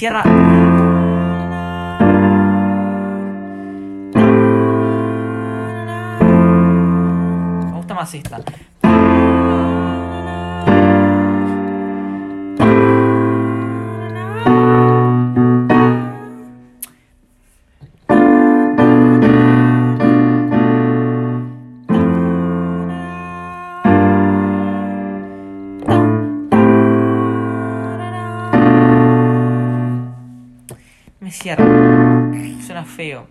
Cierra. Me gusta más esta. Me cierra. Suena feo.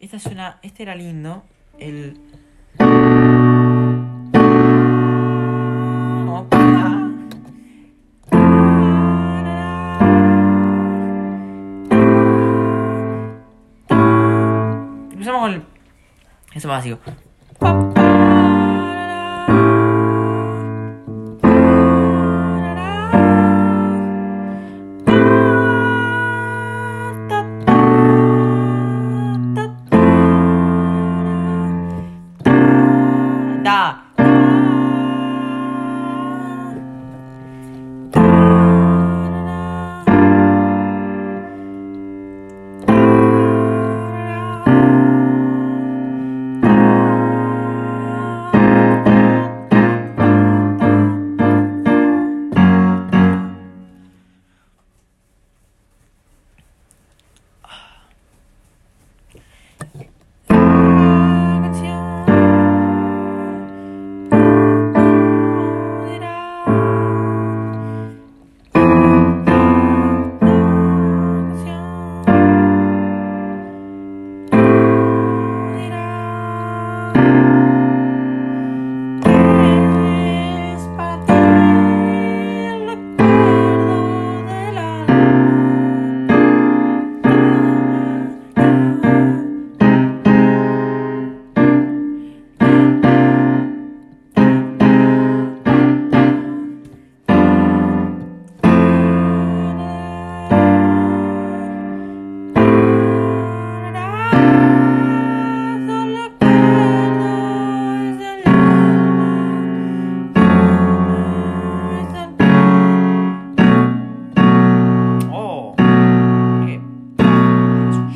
Esta suena. Este era lindo. El. Empezamos con el. Eso básico.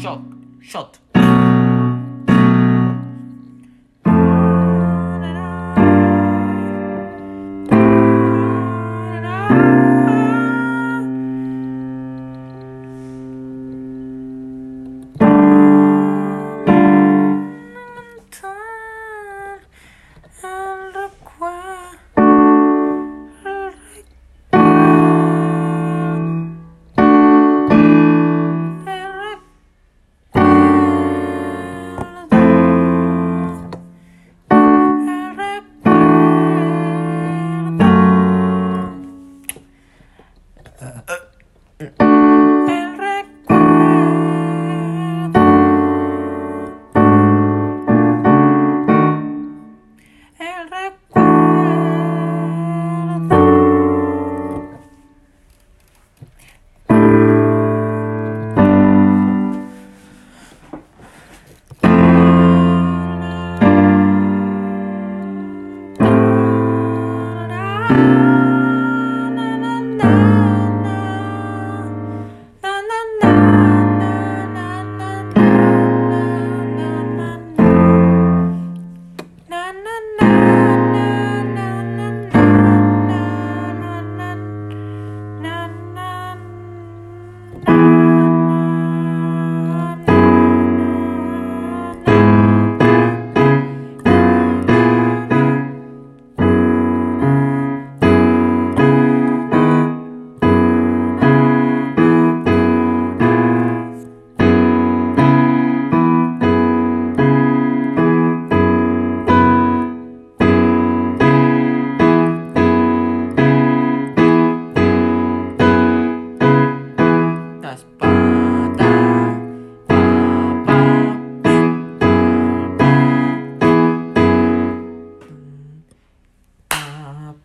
shot, shot.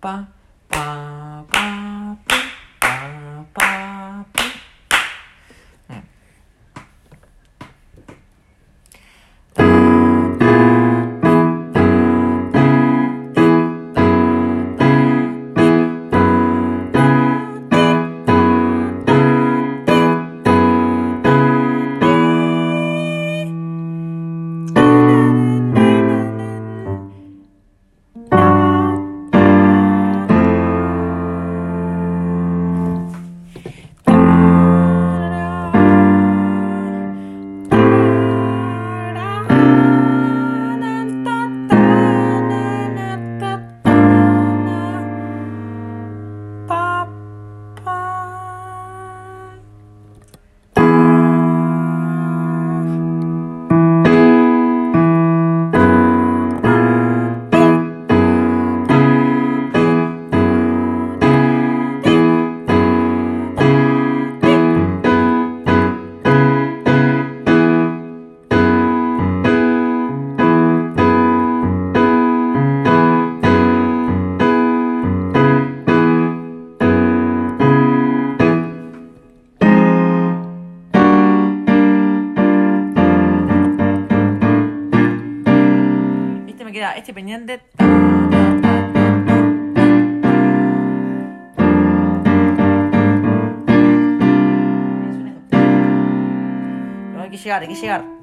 pa. Este pendiente. Pero hay que llegar, hay que llegar.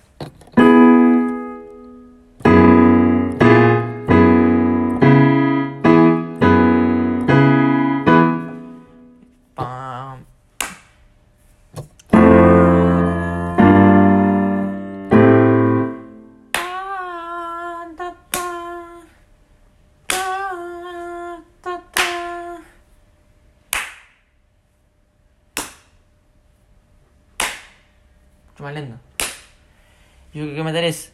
Mucho más lento. Yo lo que meter es